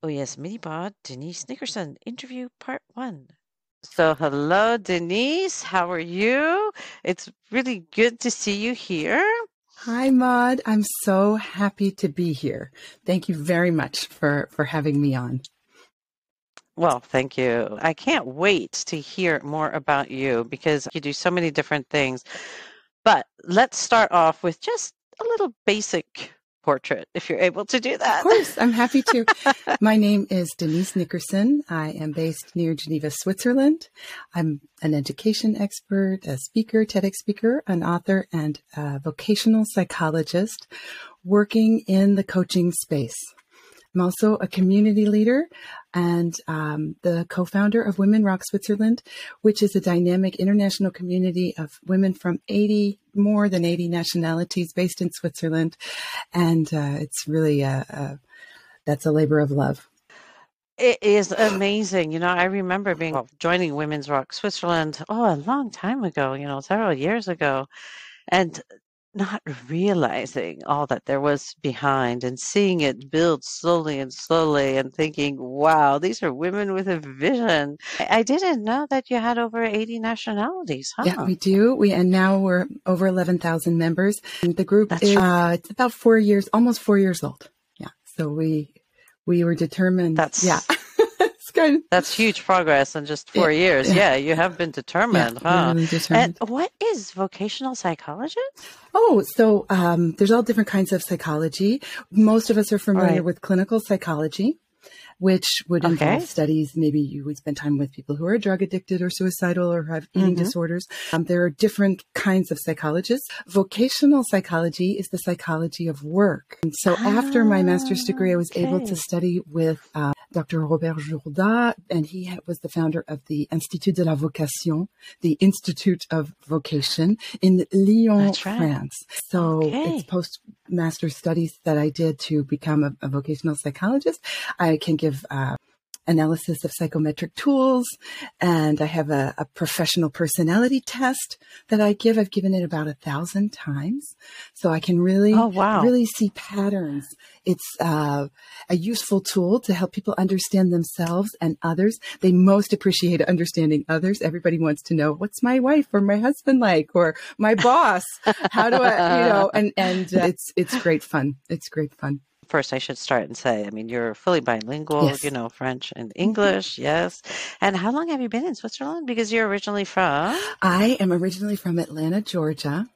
Oh yes, Minipod, Denise Nickerson, interview part one. So hello, Denise. How are you? It's really good to see you here. Hi, Maud. I'm so happy to be here. Thank you very much for, for having me on. Well, thank you. I can't wait to hear more about you because you do so many different things. But let's start off with just a little basic portrait if you're able to do that. Of course, I'm happy to. My name is Denise Nickerson. I am based near Geneva, Switzerland. I'm an education expert, a speaker, TEDx speaker, an author, and a vocational psychologist working in the coaching space. I'm also a community leader and um, the co-founder of Women Rock Switzerland, which is a dynamic international community of women from 80, more than 80 nationalities based in Switzerland. And uh, it's really a, a, that's a labor of love. It is amazing. You know, I remember being joining Women's Rock Switzerland, oh, a long time ago, you know, several years ago. And not realizing all that there was behind and seeing it build slowly and slowly and thinking, wow, these are women with a vision. I didn't know that you had over 80 nationalities, huh? Yeah, we do. We and now we're over 11,000 members. And the group That's is uh, it's about 4 years, almost 4 years old. Yeah. So we we were determined. That's yeah. That's huge progress in just four yeah, years. Yeah. yeah. you have been determined, yeah, huh? Really determined. And what is vocational psychology? Oh, so um, there's all different kinds of psychology. Most of us are familiar right. with clinical psychology which would okay. involve studies. Maybe you would spend time with people who are drug addicted or suicidal or have eating mm-hmm. disorders. Um, there are different kinds of psychologists. Vocational psychology is the psychology of work. And so ah, after my master's degree, I was okay. able to study with uh, Dr. Robert Jourda, and he was the founder of the Institut de la Vocation, the Institute of Vocation in Lyon, right. France. So okay. it's post master studies that I did to become a, a vocational psychologist. I can give uh, analysis of psychometric tools, and I have a, a, professional personality test that I give. I've given it about a thousand times, so I can really, oh, wow. really see patterns. It's uh, a useful tool to help people understand themselves and others. They most appreciate understanding others. Everybody wants to know what's my wife or my husband like, or my boss. How do I, you know? And and uh, it's it's great fun. It's great fun first I should start and say, I mean, you're fully bilingual, yes. you know, French and mm-hmm. English, yes. And how long have you been in Switzerland? Because you're originally from? I am originally from Atlanta, Georgia.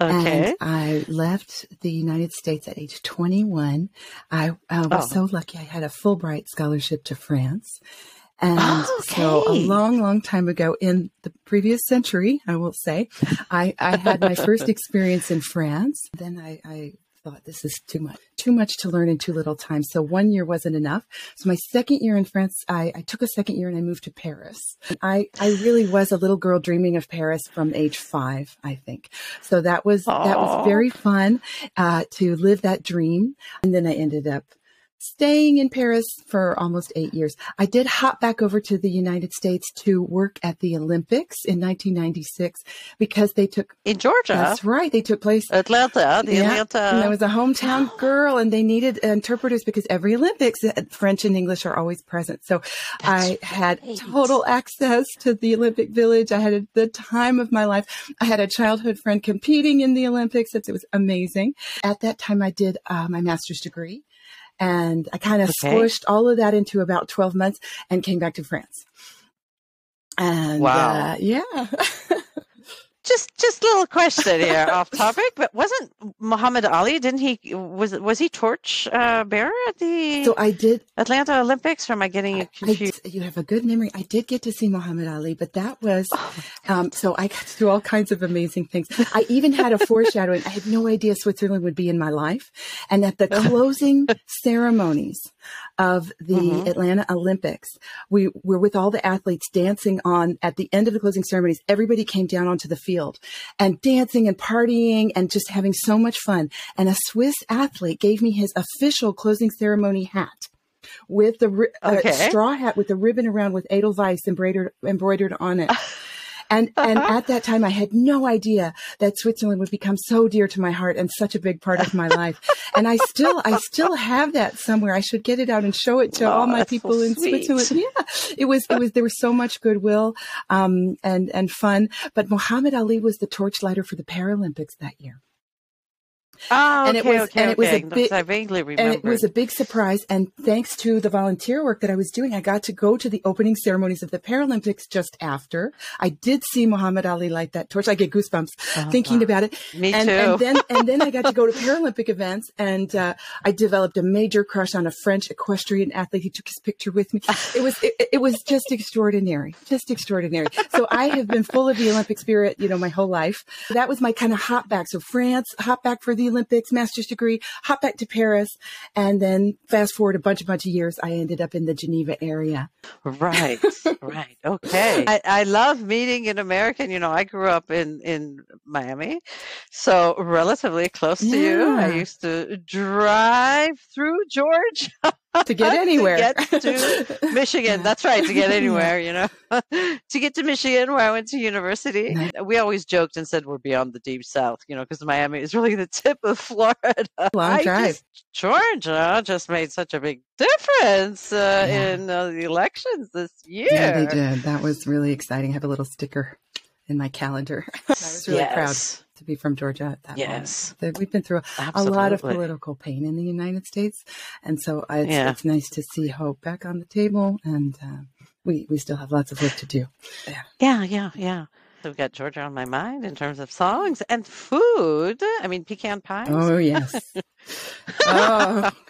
Okay. And I left the United States at age 21. I, I was oh. so lucky. I had a Fulbright scholarship to France. And oh, okay. so a long, long time ago in the previous century, I will say, I, I had my first experience in France. Then I, I thought this is too much, too much to learn in too little time. So one year wasn't enough. So my second year in France, I, I took a second year and I moved to Paris. I, I really was a little girl dreaming of Paris from age five, I think. So that was, Aww. that was very fun, uh, to live that dream. And then I ended up staying in Paris for almost eight years. I did hop back over to the United States to work at the Olympics in 1996 because they took in Georgia. That's right. They took place Atlanta, the yeah, Atlanta. And I was a hometown girl, and they needed interpreters because every Olympics, uh, French and English are always present. So That's I had total access to the Olympic Village. I had the time of my life. I had a childhood friend competing in the Olympics. It was amazing. At that time, I did uh, my master's degree and I kind of okay. squished all of that into about 12 months and came back to France. And wow. Uh, yeah. just just a little question here off topic but wasn't muhammad ali didn't he was was he torch uh, bearer at the so i did atlanta olympics or am i getting you confused I, you have a good memory i did get to see muhammad ali but that was oh um, so i got to do all kinds of amazing things i even had a foreshadowing i had no idea switzerland would be in my life and at the closing ceremonies of the mm-hmm. Atlanta Olympics. We were with all the athletes dancing on at the end of the closing ceremonies. Everybody came down onto the field and dancing and partying and just having so much fun. And a Swiss athlete gave me his official closing ceremony hat with the okay. uh, straw hat with the ribbon around with Edelweiss embroidered embroidered on it. And and at that time, I had no idea that Switzerland would become so dear to my heart and such a big part of my life. And I still I still have that somewhere. I should get it out and show it to oh, all my people so in Switzerland. Yeah, it was it was there was so much goodwill um, and and fun. But Muhammad Ali was the torchlighter for the Paralympics that year. Oh, and okay, it was, okay, and it was a big, I vaguely remember. And it was a big surprise. And thanks to the volunteer work that I was doing, I got to go to the opening ceremonies of the Paralympics just after. I did see Muhammad Ali light that torch. I get goosebumps oh, thinking wow. about it. Me and, too. And then, and then I got to go to Paralympic events, and uh, I developed a major crush on a French equestrian athlete. He took his picture with me. It was, it, it was just extraordinary, just extraordinary. So I have been full of the Olympic spirit, you know, my whole life. That was my kind of hop back. So France, hop back for the Olympics, master's degree, hop back to Paris, and then fast forward a bunch, a bunch of years, I ended up in the Geneva area. Right, right, okay. I, I love meeting an American. You know, I grew up in in Miami, so relatively close to yeah. you. I used to drive through Georgia to get anywhere. to get to Michigan. That's right, to get anywhere, you know. to get to Michigan, where I went to university. We always joked and said we're beyond the deep south, you know, because Miami is really the tip of Florida. Long I drive. Just, Georgia just made such a big difference uh, yeah. in uh, the elections this year. Yeah, they did. That was really exciting. I have a little sticker in my calendar. I was really yes. proud to be from Georgia at that yes. moment. We've been through a, lot of political pain in the United States. And so it's, yeah. it's nice to see hope back on the table. And uh, we, we still have lots of work to do. Yeah, yeah, yeah. yeah. We've got Georgia on my mind in terms of songs and food. I mean, pecan pies. Oh, yes. oh,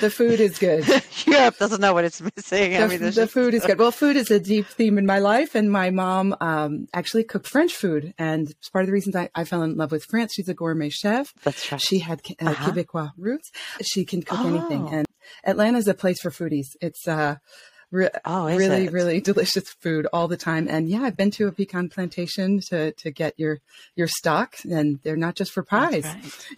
the food is good. Europe doesn't know what it's missing. The, I mean, the just... food is good. Well, food is a deep theme in my life, and my mom um, actually cooked French food, and it's part of the reasons I, I, fell in love with France. She's a gourmet chef. That's right. She had uh, uh-huh. Quebecois roots. She can cook oh. anything, and Atlanta is a place for foodies. It's uh, Re- oh, really, it? really delicious food all the time. And yeah, I've been to a pecan plantation to, to get your, your stock and they're not just for pies.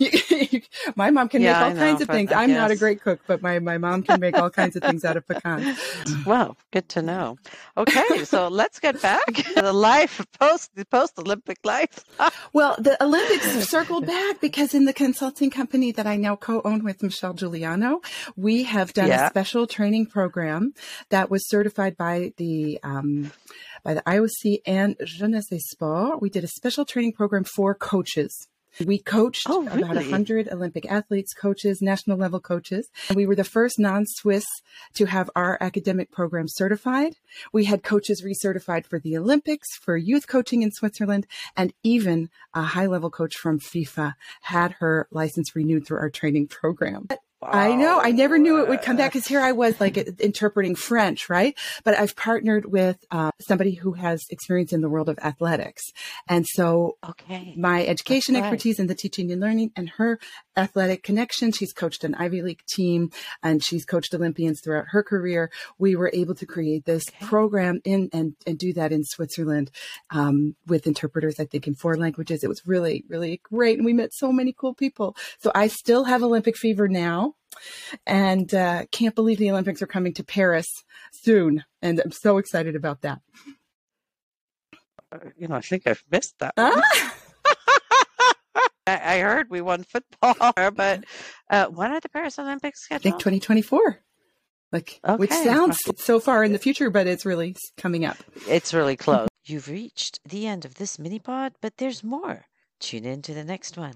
Right. my mom can yeah, make all kinds of things. I'm not a great cook, but my, my mom can make all kinds of things out of pecans. Well, good to know. Okay. So let's get back to the life post, the post Olympic life. well, the Olympics circled back because in the consulting company that I now co-own with Michelle Giuliano, we have done yeah. a special training program that that was certified by the um, by the IOC and Jeunesse Sport. We did a special training program for coaches. We coached oh, really? about 100 Olympic athletes, coaches, national level coaches. And we were the first non Swiss to have our academic program certified. We had coaches recertified for the Olympics, for youth coaching in Switzerland, and even a high level coach from FIFA had her license renewed through our training program. I know. I never knew it would come back because here I was like interpreting French, right? But I've partnered with uh, somebody who has experience in the world of athletics. And so okay. my education right. expertise in the teaching and learning and her athletic connection, she's coached an Ivy League team and she's coached Olympians throughout her career. We were able to create this okay. program in and, and do that in Switzerland um, with interpreters, I think, in four languages. It was really, really great. And we met so many cool people. So I still have Olympic fever now and uh, can't believe the Olympics are coming to Paris soon, and I'm so excited about that. Uh, you know, I think I've missed that. Ah! I, I, heard we won football, but uh, when are the Paris Olympics scheduled? I think 2024. Like, okay. which sounds so far in the future, but it's really coming up. It's really close. You've reached the end of this mini pod, but there's more. Tune in to the next one.